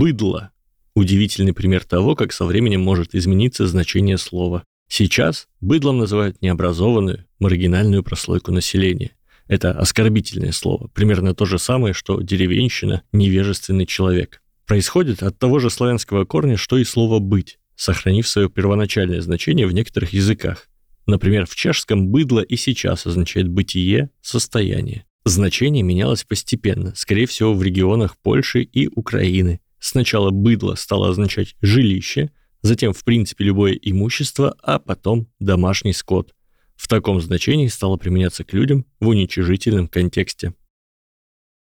Быдло. Удивительный пример того, как со временем может измениться значение слова. Сейчас быдлом называют необразованную, маргинальную прослойку населения. Это оскорбительное слово, примерно то же самое, что деревенщина, невежественный человек. Происходит от того же славянского корня, что и слово «быть», сохранив свое первоначальное значение в некоторых языках. Например, в чешском «быдло» и сейчас означает «бытие», «состояние». Значение менялось постепенно, скорее всего, в регионах Польши и Украины. Сначала «быдло» стало означать «жилище», затем, в принципе, любое имущество, а потом «домашний скот». В таком значении стало применяться к людям в уничижительном контексте.